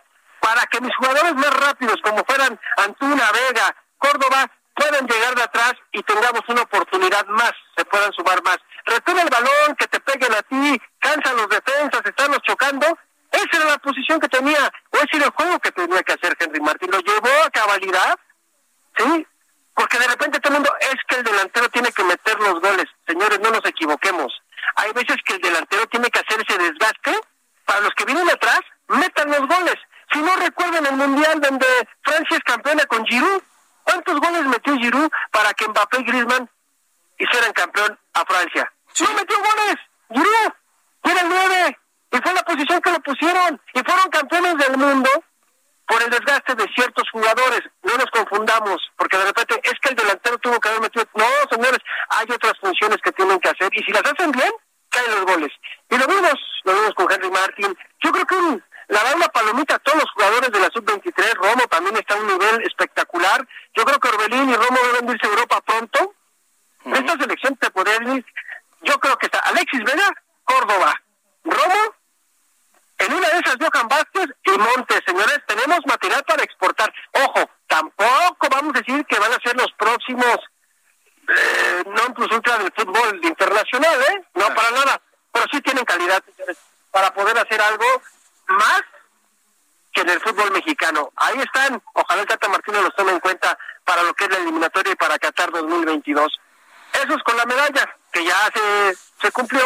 para que mis jugadores más rápidos, como fueran Antuna, Vega, Córdoba, puedan llegar de atrás y tengamos una oportunidad más, se puedan sumar más. Retira el balón, que te peguen a ti, cansan los defensas, están los chocando. Esa era la posición que tenía, o ese era el juego que tenía que hacer Henry Martín. Lo llevó a cabalidad, ¿sí? Porque de repente todo el mundo es que el delantero tiene que meter los goles. Señores, no nos equivoquemos. Hay veces que el delantero tiene que hacer ese desgaste para los que vienen atrás, metan los goles. Si no recuerdan el Mundial donde Francia es campeona con Giroud, ¿cuántos goles metió Giroud para que Mbappé y Griezmann hicieran campeón a Francia? No metió goles, Giroud, era el 9, y fue la posición que lo pusieron, y fueron campeones del mundo por el desgaste de ciertos jugadores. No nos confundamos, porque de repente es que el delantero tuvo que haber metido. No, señores, hay otras funciones que tienen que hacer, y si las hacen bien, caen los goles. Y lo vimos, lo vimos con Henry Martin. Yo creo que un, la da una palomita a todos los jugadores de la sub-23. Romo también está a un nivel espectacular. Yo creo que Orbelín y Romo deben irse a Europa pronto. Esta selección te podría decir, yo creo que está Alexis Vega, Córdoba, Romo, en una de esas Johan Vázquez y Montes. Señores, tenemos material para exportar. Ojo, tampoco vamos a decir que van a ser los próximos eh, non plus ultra del fútbol internacional, ¿eh? No, para nada. Pero sí tienen calidad, señores, para poder hacer algo más que en el fútbol mexicano. Ahí están. Ojalá el Tata Martínez los tome en cuenta para lo que es la eliminatoria y para Qatar 2022. Eso es con la medalla, que ya se, se cumplió.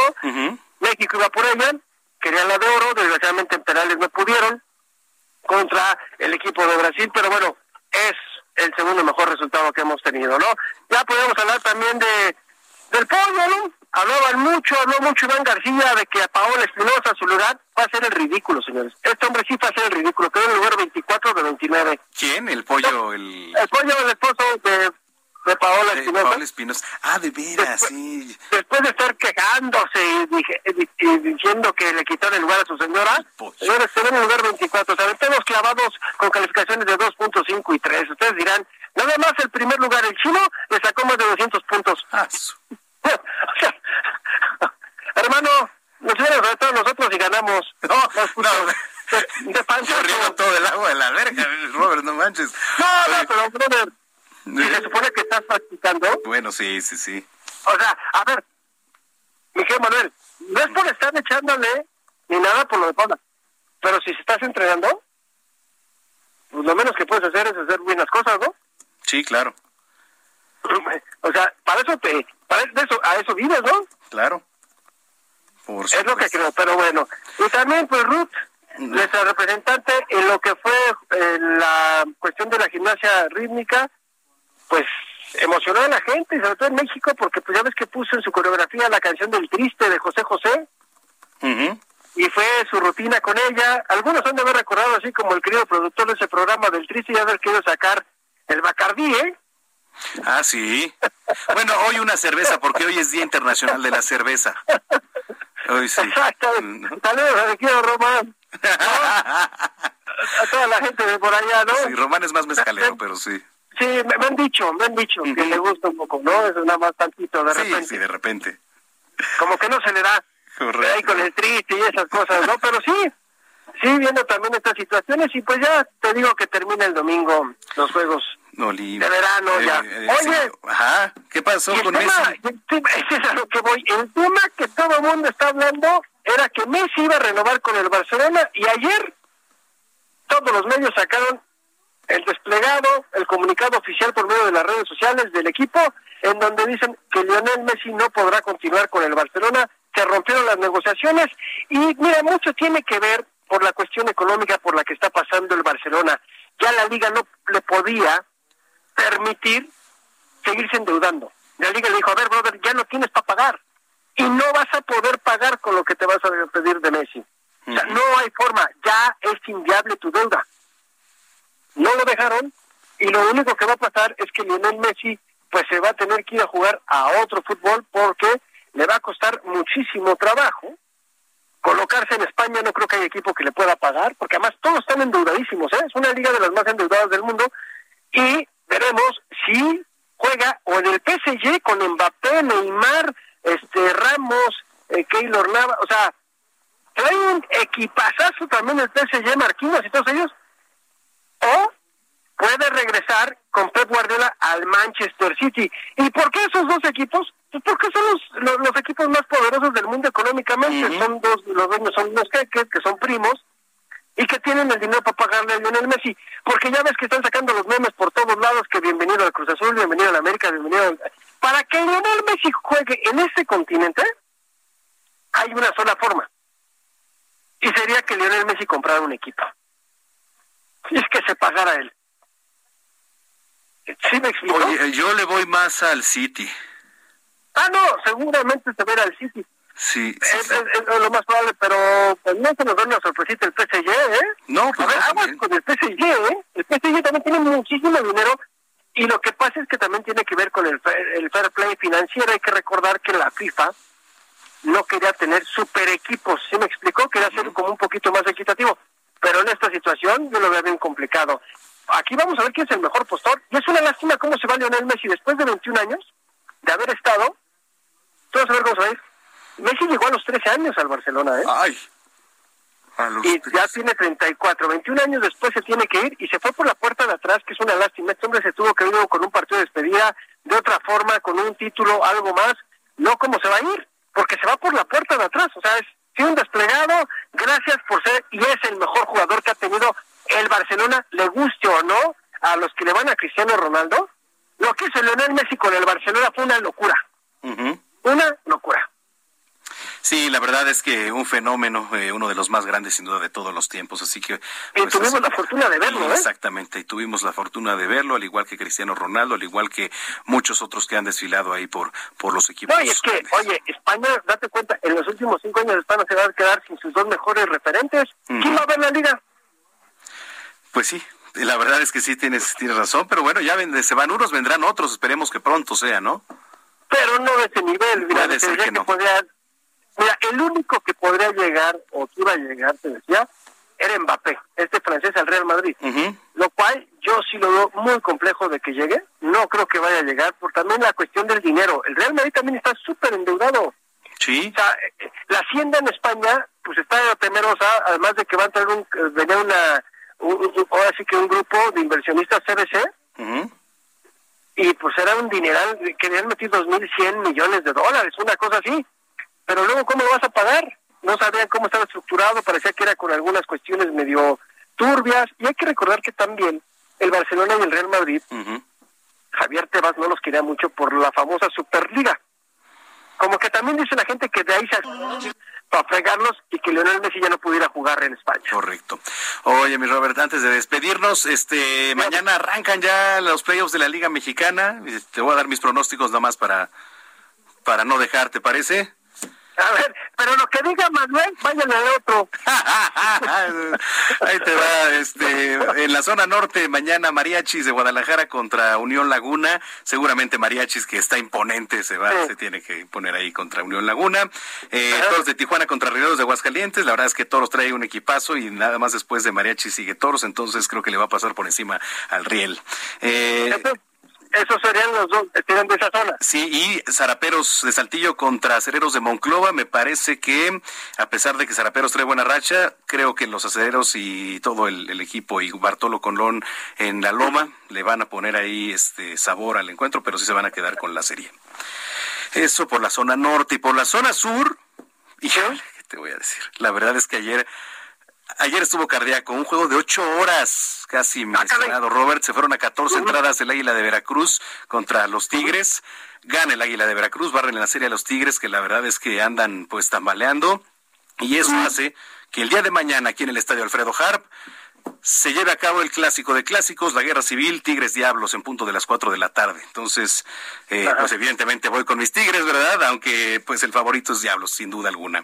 México iba por ella, querían la de oro, desgraciadamente en penales no pudieron contra el equipo de Brasil, pero bueno, es el segundo mejor resultado que hemos tenido, ¿no? Ya podemos hablar también de del pollo, ¿no? Hablaban mucho, habló mucho Iván García de que a Paola Espinosa su lugar va a ser el ridículo, señores. Este hombre sí va a ser el ridículo, quedó en el lugar 24 de 29. ¿Quién? ¿El pollo? El, el pollo, el esposo de, de Paola Espinosa. Paola Espinosa. Ah, de veras, Después- sí. Después de estar quejándose y, dije- y- y diciendo que le quitaron el lugar a su señora, señores, quedó en el lugar 24. O sea, tenemos clavados con calificaciones de 2.5 y 3. Ustedes dirán, nada más el primer lugar, el chino, le sacó más de 200 puntos. Ah, o sea, hermano, nos hubieran retado nosotros y ganamos. No, no. De, de panza. Todo el agua de la verga, Robert, no manches. No, no, pero, brother, si se supone que estás practicando, Bueno, sí, sí, sí. O sea, a ver, Miguel Manuel, no es por estar echándole ni nada por lo de Paula, pero si estás entrenando, pues lo menos que puedes hacer es hacer bien las cosas, ¿no? Sí, claro, O sea, para eso te, para eso, a eso vives, ¿no? claro. Por Es lo que creo, pero bueno. Y también, pues, Ruth, nuestra representante en lo que fue eh, la cuestión de la gimnasia rítmica, pues emocionó a la gente, sobre todo en México, porque pues ya ves que puso en su coreografía la canción del triste de José José, y fue su rutina con ella. Algunos han de haber recordado, así como el querido productor de ese programa del triste, y haber querido sacar el Bacardí, ¿eh? Ah, sí. Bueno, hoy una cerveza, porque hoy es Día Internacional de la Cerveza. Hoy sí. Exacto. Saludos a quiero Román. ¿no? A toda la gente de por allá, ¿no? Sí, Román es más mezcalero, pero sí. Sí, me, me han dicho, me han dicho que le gusta un poco, ¿no? Es nada más tantito, de Sí, repente. sí, de repente. Como que no se le da Correcto. ahí con el triste y esas cosas, ¿no? Pero sí, sí, viendo también estas situaciones y pues ya te digo que termina el domingo los juegos De verano ya. eh, Oye, sí. Ajá, ¿qué pasó con tema, Messi? ese es a lo que voy. El tema que todo el mundo está hablando era que Messi iba a renovar con el Barcelona y ayer todos los medios sacaron el desplegado, el comunicado oficial por medio de las redes sociales del equipo, en donde dicen que Lionel Messi no podrá continuar con el Barcelona, se rompieron las negociaciones y mira, mucho tiene que ver por la cuestión económica por la que está pasando el Barcelona. Ya la liga no le podía permitir seguirse endeudando. La liga le dijo, a ver, brother, ya no tienes para pagar. Y no vas a poder pagar con lo que te vas a pedir de Messi. O sea, no hay forma, ya es inviable tu deuda. No lo dejaron y lo único que va a pasar es que Lionel Messi pues se va a tener que ir a jugar a otro fútbol porque le va a costar muchísimo trabajo. Colocarse en España no creo que haya equipo que le pueda pagar, porque además todos están endeudadísimos, ¿eh? es una liga de las más endeudadas del mundo y veremos si juega o en el PSG con Mbappé, Neymar, este Ramos, eh, Keylor Nava, o sea, trae un equipazazo también el PSG, Marquinhos y todos ellos, o puede regresar con Pep Guardiola al Manchester City. ¿Y por qué esos dos equipos? Pues porque son los, los, equipos más poderosos del mundo económicamente. Son dos, los dueños son los que, que son primos y que tienen el dinero para pagarle a Lionel Messi. Porque ya ves que están sacando los memes por todos lados, que bienvenido al Cruz Azul, bienvenido a la América, bienvenido al... Para que Lionel Messi juegue en este continente, hay una sola forma. Y sería que Lionel Messi comprara un equipo. Y es que se pagara él. ¿Sí me explico? Oye, yo le voy más al City. Ah, no, seguramente se verá al City. Sí, es, lo más probable, pero pues, no se nos da una sorpresita el PSG, ¿eh? No, pues A ver, con el PSG, ¿eh? El PSG también tiene muchísimo dinero y lo que pasa es que también tiene que ver con el, el fair play financiero. Hay que recordar que la FIFA no quería tener super equipos, ¿sí me explicó? Quería ser como un poquito más equitativo, pero en esta situación yo lo veo bien complicado. Aquí vamos a ver quién es el mejor postor. Y es una lástima cómo se va Lionel Messi después de 21 años de haber estado. Todos a ver cómo se va Messi llegó a los 13 años al Barcelona, ¿eh? Ay. y ya tiene 34, 21 años después se tiene que ir y se fue por la puerta de atrás, que es una lástima. Este hombre se tuvo que ir con un partido de despedida, de otra forma, con un título, algo más. No como se va a ir, porque se va por la puerta de atrás. O sea, es un desplegado. Gracias por ser y es el mejor jugador que ha tenido el Barcelona, le guste o no, a los que le van a Cristiano Ronaldo. Lo que hizo Leonel Messi con el Barcelona fue una locura. Una locura. Sí, la verdad es que un fenómeno, eh, uno de los más grandes sin duda de todos los tiempos, así que... y pues, tuvimos la fortuna de verlo, ¿eh? Exactamente, y tuvimos la fortuna de verlo, al igual que Cristiano Ronaldo, al igual que muchos otros que han desfilado ahí por, por los equipos. Oye, es que, oye, España, date cuenta, en los últimos cinco años España se va a quedar sin sus dos mejores referentes. ¿Quién va a ver la liga? Pues sí, la verdad es que sí tienes, tienes razón, pero bueno, ya se van unos, vendrán otros, esperemos que pronto sea, ¿no? Pero no de ese nivel, mira, Puede ser que, no. Mira, el único que podría llegar, o que iba a llegar, te decía, era Mbappé, este francés al Real Madrid. Lo cual yo sí lo veo muy complejo de que llegue. No creo que vaya a llegar, por también la cuestión del dinero. El Real Madrid también está súper endeudado. Sí. O sea, la hacienda en España, pues está temerosa, además de que va a tener un, venir una, ahora sí que un grupo de inversionistas CBC. Y pues era un dineral, querían meter 2.100 millones de dólares, una cosa así pero luego ¿cómo lo vas a pagar? No sabían cómo estaba estructurado, parecía que era con algunas cuestiones medio turbias, y hay que recordar que también el Barcelona y el Real Madrid, Javier Tebas no los quería mucho por la famosa Superliga. Como que también dice la gente que de ahí se para fregarlos y que Leonel Messi ya no pudiera jugar en España. Correcto. Oye, mi Robert, antes de despedirnos, este mañana arrancan ya los playoffs de la Liga Mexicana. Te voy a dar mis pronósticos nada más para para no dejar, ¿te parece? A ver, pero lo que diga Manuel, vayan al otro. Ahí te va, este, en la zona norte, mañana Mariachis de Guadalajara contra Unión Laguna. Seguramente Mariachis, que está imponente, se va, se tiene que poner ahí contra Unión Laguna. Eh, Toros de Tijuana contra Rineros de Aguascalientes. La verdad es que Toros trae un equipazo y nada más después de Mariachis sigue Toros, entonces creo que le va a pasar por encima al Riel. Eh, esos serían los dos que de esa zona. Sí, y Zaraperos de Saltillo contra Acereros de Monclova. Me parece que, a pesar de que Zaraperos trae buena racha, creo que los Acereros y todo el, equipo y Bartolo Colón en la Loma le van a poner ahí este sabor al encuentro, pero sí se van a quedar con la serie. Eso por la zona norte y por la zona sur. Y ¿qué te voy a decir? La verdad es que ayer Ayer estuvo cardíaco, un juego de ocho horas, casi ah, mencionado. Robert, se fueron a 14 entradas el Águila de Veracruz contra los Tigres. Gana el Águila de Veracruz, barren en la serie a los Tigres, que la verdad es que andan pues tambaleando. Y eso hace que el día de mañana aquí en el Estadio Alfredo Harp se lleve a cabo el clásico de clásicos, la guerra civil, Tigres Diablos, en punto de las cuatro de la tarde. Entonces, eh, pues evidentemente voy con mis Tigres, ¿verdad? Aunque pues el favorito es Diablos, sin duda alguna.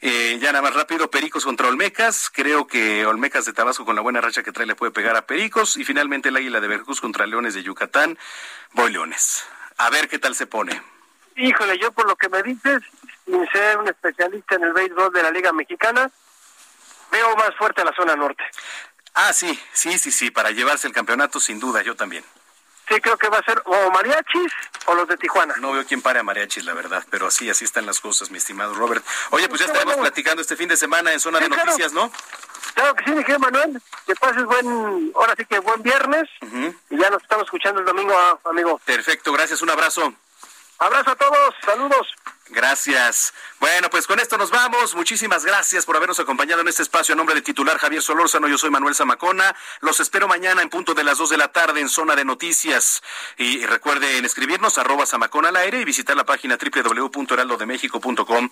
Eh, ya nada más rápido, Pericos contra Olmecas. Creo que Olmecas de Tabasco con la buena racha que trae le puede pegar a Pericos. Y finalmente el Águila de Veracruz contra Leones de Yucatán. Voy Leones. A ver qué tal se pone. Híjole, yo por lo que me dices, sin ser un especialista en el béisbol de la Liga Mexicana, veo más fuerte a la zona norte. Ah, sí, sí, sí, sí, para llevarse el campeonato sin duda, yo también. Sí, creo que va a ser o mariachis o los de Tijuana. No veo quién pare a mariachis, la verdad, pero así, así están las cosas, mi estimado Robert. Oye, pues ya estaremos platicando este fin de semana en Zona de Noticias, ¿no? Claro que sí, mi querido Manuel. Que pases buen, ahora sí que buen viernes. Y ya nos estamos escuchando el domingo, ah, amigo. Perfecto, gracias, un abrazo. Abrazo a todos, saludos. Gracias. Bueno, pues con esto nos vamos. Muchísimas gracias por habernos acompañado en este espacio. A nombre de titular Javier Solórzano, yo soy Manuel Zamacona. Los espero mañana en punto de las 2 de la tarde en Zona de Noticias. Y recuerden escribirnos arroba Zamacona al aire y visitar la página www.heraldodemexico.com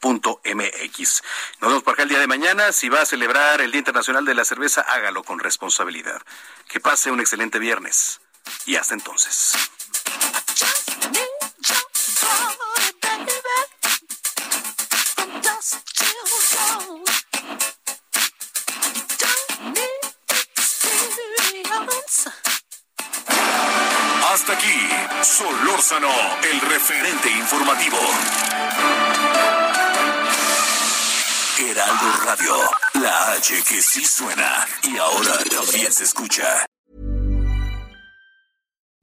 Punto MX. Nos vemos por acá el día de mañana. Si va a celebrar el Día Internacional de la Cerveza, hágalo con responsabilidad. Que pase un excelente viernes. Y hasta entonces. Hasta aquí, Solórzano, el referente informativo. Heraldo Radio, la H que sí suena y ahora también se escucha.